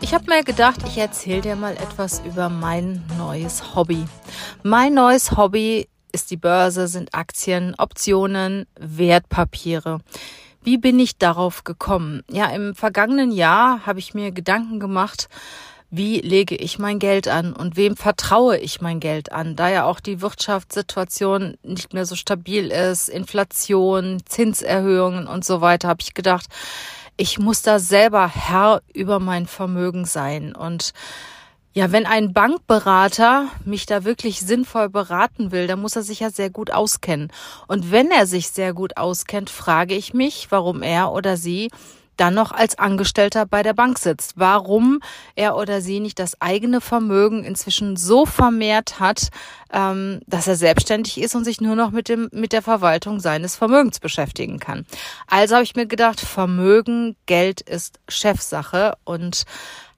ich habe mir gedacht, ich erzähle dir mal etwas über mein neues Hobby. Mein neues Hobby ist die Börse, sind Aktien, Optionen, Wertpapiere. Wie bin ich darauf gekommen? Ja, im vergangenen Jahr habe ich mir Gedanken gemacht, wie lege ich mein Geld an und wem vertraue ich mein Geld an, da ja auch die Wirtschaftssituation nicht mehr so stabil ist, Inflation, Zinserhöhungen und so weiter, habe ich gedacht, ich muss da selber Herr über mein Vermögen sein und ja, wenn ein Bankberater mich da wirklich sinnvoll beraten will, dann muss er sich ja sehr gut auskennen. Und wenn er sich sehr gut auskennt, frage ich mich, warum er oder sie dann noch als Angestellter bei der Bank sitzt. Warum er oder sie nicht das eigene Vermögen inzwischen so vermehrt hat, ähm, dass er selbstständig ist und sich nur noch mit dem mit der Verwaltung seines Vermögens beschäftigen kann. Also habe ich mir gedacht, Vermögen, Geld ist Chefsache und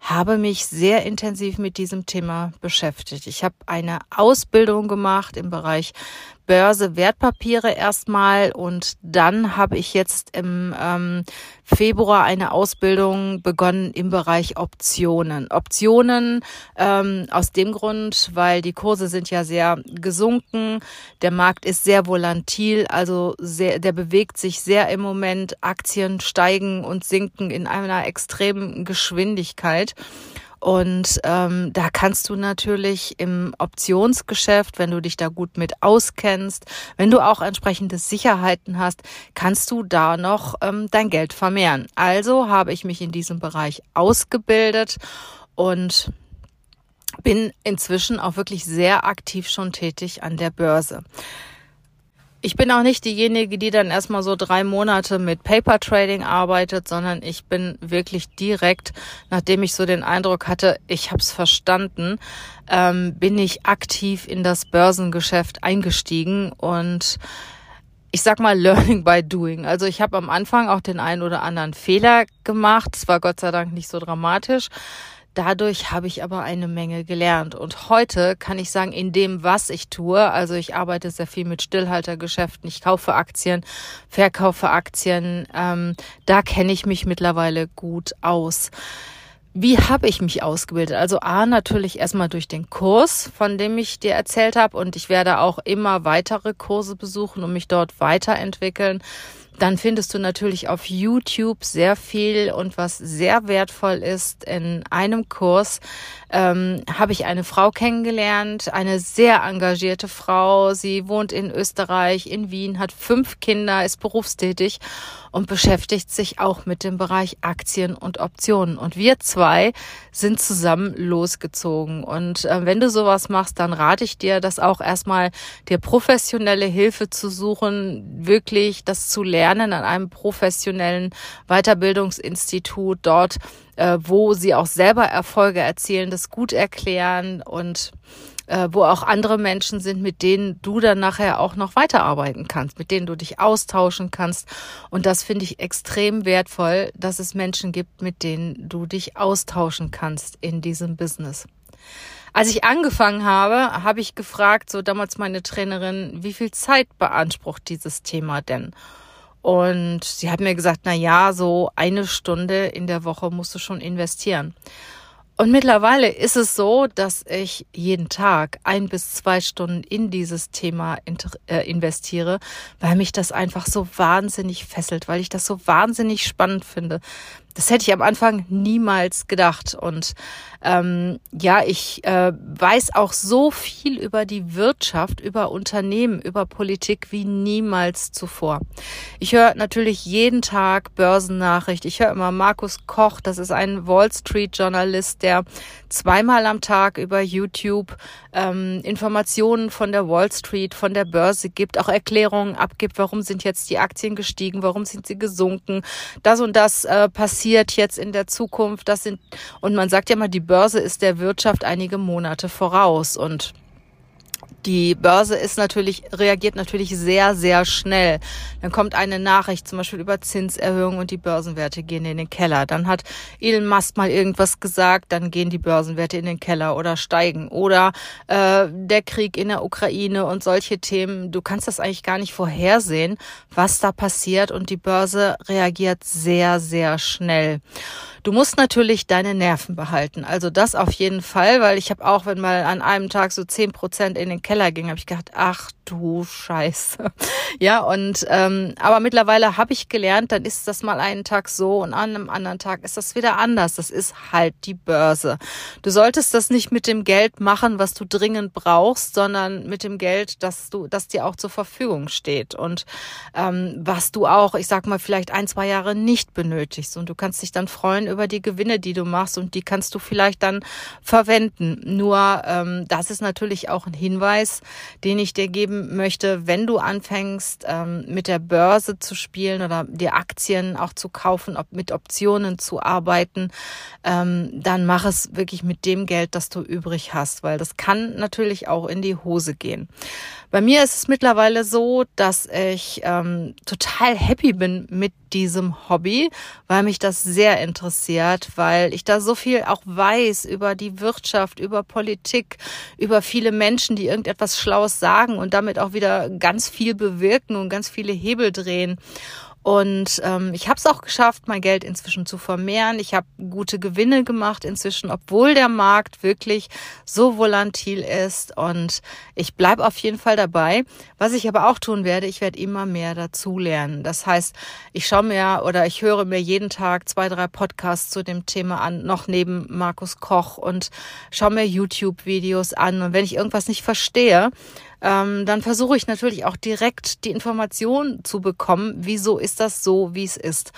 habe mich sehr intensiv mit diesem Thema beschäftigt. Ich habe eine Ausbildung gemacht im Bereich Börse Wertpapiere erstmal und dann habe ich jetzt im ähm, Februar eine Ausbildung begonnen im Bereich Optionen. Optionen ähm, aus dem Grund, weil die Kurse sind ja sehr gesunken, der Markt ist sehr volatil, also sehr, der bewegt sich sehr im Moment. Aktien steigen und sinken in einer extremen Geschwindigkeit. Und ähm, da kannst du natürlich im Optionsgeschäft, wenn du dich da gut mit auskennst, wenn du auch entsprechende Sicherheiten hast, kannst du da noch ähm, dein Geld vermehren. Also habe ich mich in diesem Bereich ausgebildet und bin inzwischen auch wirklich sehr aktiv schon tätig an der Börse. Ich bin auch nicht diejenige, die dann erstmal so drei Monate mit Paper Trading arbeitet, sondern ich bin wirklich direkt, nachdem ich so den Eindruck hatte, ich habe es verstanden, ähm, bin ich aktiv in das Börsengeschäft eingestiegen und ich sag mal Learning by Doing. Also ich habe am Anfang auch den einen oder anderen Fehler gemacht. Es war Gott sei Dank nicht so dramatisch. Dadurch habe ich aber eine Menge gelernt. Und heute kann ich sagen, in dem, was ich tue, also ich arbeite sehr viel mit Stillhaltergeschäften, ich kaufe Aktien, verkaufe Aktien, ähm, da kenne ich mich mittlerweile gut aus. Wie habe ich mich ausgebildet? Also A, natürlich erstmal durch den Kurs, von dem ich dir erzählt habe. Und ich werde auch immer weitere Kurse besuchen und mich dort weiterentwickeln. Dann findest du natürlich auf YouTube sehr viel und was sehr wertvoll ist in einem Kurs ähm, habe ich eine Frau kennengelernt, eine sehr engagierte Frau. Sie wohnt in Österreich, in Wien, hat fünf Kinder, ist berufstätig und beschäftigt sich auch mit dem Bereich Aktien und Optionen. Und wir zwei sind zusammen losgezogen. Und äh, wenn du sowas machst, dann rate ich dir, das auch erstmal dir professionelle Hilfe zu suchen, wirklich das zu lernen an einem professionellen Weiterbildungsinstitut dort äh, wo sie auch selber Erfolge erzielen, das gut erklären und äh, wo auch andere Menschen sind, mit denen du dann nachher auch noch weiterarbeiten kannst, mit denen du dich austauschen kannst. Und das finde ich extrem wertvoll, dass es Menschen gibt, mit denen du dich austauschen kannst in diesem Business. Als ich angefangen habe, habe ich gefragt, so damals meine Trainerin, wie viel Zeit beansprucht dieses Thema denn? Und sie hat mir gesagt, na ja, so eine Stunde in der Woche musst du schon investieren. Und mittlerweile ist es so, dass ich jeden Tag ein bis zwei Stunden in dieses Thema äh, investiere, weil mich das einfach so wahnsinnig fesselt, weil ich das so wahnsinnig spannend finde, das hätte ich am Anfang niemals gedacht. Und ähm, ja, ich äh, weiß auch so viel über die Wirtschaft, über Unternehmen, über Politik wie niemals zuvor. Ich höre natürlich jeden Tag Börsennachricht. Ich höre immer Markus Koch, das ist ein Wall Street Journalist, der zweimal am Tag über YouTube ähm, Informationen von der Wall Street, von der Börse gibt, auch Erklärungen abgibt, warum sind jetzt die Aktien gestiegen, warum sind sie gesunken, das und das äh, passiert passiert jetzt in der Zukunft. Das sind, und man sagt ja mal, die Börse ist der Wirtschaft einige Monate voraus und die Börse ist natürlich, reagiert natürlich sehr, sehr schnell. Dann kommt eine Nachricht, zum Beispiel über Zinserhöhungen und die Börsenwerte gehen in den Keller. Dann hat Elon Musk mal irgendwas gesagt, dann gehen die Börsenwerte in den Keller oder steigen. Oder äh, der Krieg in der Ukraine und solche Themen. Du kannst das eigentlich gar nicht vorhersehen, was da passiert und die Börse reagiert sehr, sehr schnell. Du musst natürlich deine Nerven behalten. Also das auf jeden Fall, weil ich habe auch, wenn mal an einem Tag so zehn Prozent in den Keller ging, habe ich gedacht, ach du Scheiße. Ja, und ähm, aber mittlerweile habe ich gelernt, dann ist das mal einen Tag so und an einem anderen Tag ist das wieder anders. Das ist halt die Börse. Du solltest das nicht mit dem Geld machen, was du dringend brauchst, sondern mit dem Geld, das du, das dir auch zur Verfügung steht und ähm, was du auch, ich sag mal, vielleicht ein, zwei Jahre nicht benötigst. Und du kannst dich dann freuen über die Gewinne, die du machst und die kannst du vielleicht dann verwenden. Nur ähm, das ist natürlich auch ein Hinweis, den ich dir geben möchte, wenn du anfängst, ähm, mit der Börse zu spielen oder dir Aktien auch zu kaufen, ob mit Optionen zu arbeiten, ähm, dann mach es wirklich mit dem Geld, das du übrig hast, weil das kann natürlich auch in die Hose gehen. Bei mir ist es mittlerweile so, dass ich ähm, total happy bin mit diesem Hobby, weil mich das sehr interessiert, weil ich da so viel auch weiß über die Wirtschaft, über Politik, über viele Menschen, die irgendetwas Schlaues sagen und damit auch wieder ganz viel bewirken und ganz viele Hebel drehen. Und ähm, ich habe es auch geschafft, mein Geld inzwischen zu vermehren. Ich habe gute Gewinne gemacht inzwischen, obwohl der Markt wirklich so volatil ist. Und ich bleibe auf jeden Fall dabei. Was ich aber auch tun werde, ich werde immer mehr dazulernen. Das heißt, ich schaue mir oder ich höre mir jeden Tag zwei, drei Podcasts zu dem Thema an, noch neben Markus Koch und schaue mir YouTube-Videos an. Und wenn ich irgendwas nicht verstehe, ähm, dann versuche ich natürlich auch direkt die Information zu bekommen, wieso ist das so, wie es ist.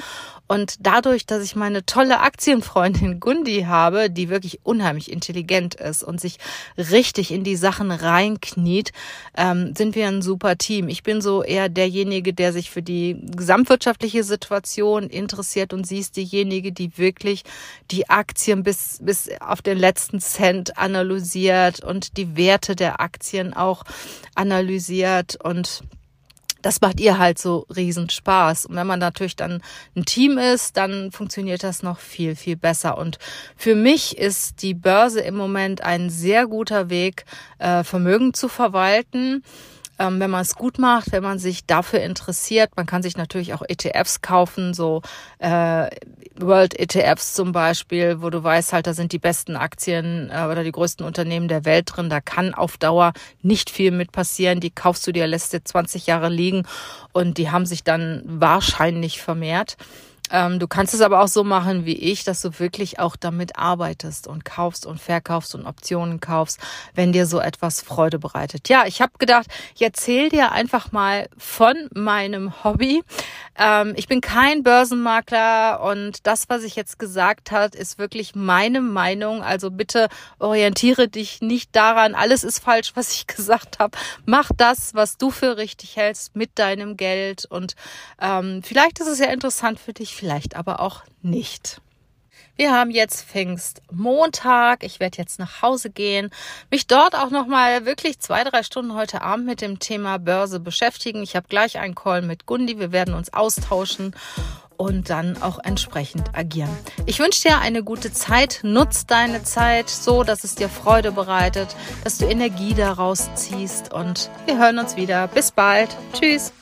Und dadurch, dass ich meine tolle Aktienfreundin Gundi habe, die wirklich unheimlich intelligent ist und sich richtig in die Sachen reinkniet, ähm, sind wir ein super Team. Ich bin so eher derjenige, der sich für die gesamtwirtschaftliche Situation interessiert und sie ist diejenige, die wirklich die Aktien bis, bis auf den letzten Cent analysiert und die Werte der Aktien auch analysiert und das macht ihr halt so riesen Spaß. Und wenn man natürlich dann ein Team ist, dann funktioniert das noch viel, viel besser. Und für mich ist die Börse im Moment ein sehr guter Weg, äh, Vermögen zu verwalten ähm, wenn man es gut macht, wenn man sich dafür interessiert. Man kann sich natürlich auch ETFs kaufen, so äh, World ETFs zum Beispiel, wo du weißt halt, da sind die besten Aktien äh, oder die größten Unternehmen der Welt drin. Da kann auf Dauer nicht viel mit passieren. Die kaufst du dir, lässt dir 20 Jahre liegen und die haben sich dann wahrscheinlich vermehrt. Ähm, du kannst es aber auch so machen wie ich, dass du wirklich auch damit arbeitest und kaufst und verkaufst und Optionen kaufst, wenn dir so etwas Freude bereitet. Ja, ich habe gedacht, ich erzähle dir einfach mal von meinem Hobby. Ähm, ich bin kein Börsenmakler und das, was ich jetzt gesagt hat, ist wirklich meine Meinung. Also bitte orientiere dich nicht daran, alles ist falsch, was ich gesagt habe. Mach das, was du für richtig hältst mit deinem Geld und ähm, vielleicht ist es ja interessant für dich vielleicht aber auch nicht. Wir haben jetzt Pfingstmontag. Ich werde jetzt nach Hause gehen, mich dort auch noch mal wirklich zwei, drei Stunden heute Abend mit dem Thema Börse beschäftigen. Ich habe gleich einen Call mit Gundi. Wir werden uns austauschen und dann auch entsprechend agieren. Ich wünsche dir eine gute Zeit. Nutz deine Zeit so, dass es dir Freude bereitet, dass du Energie daraus ziehst und wir hören uns wieder. Bis bald. Tschüss.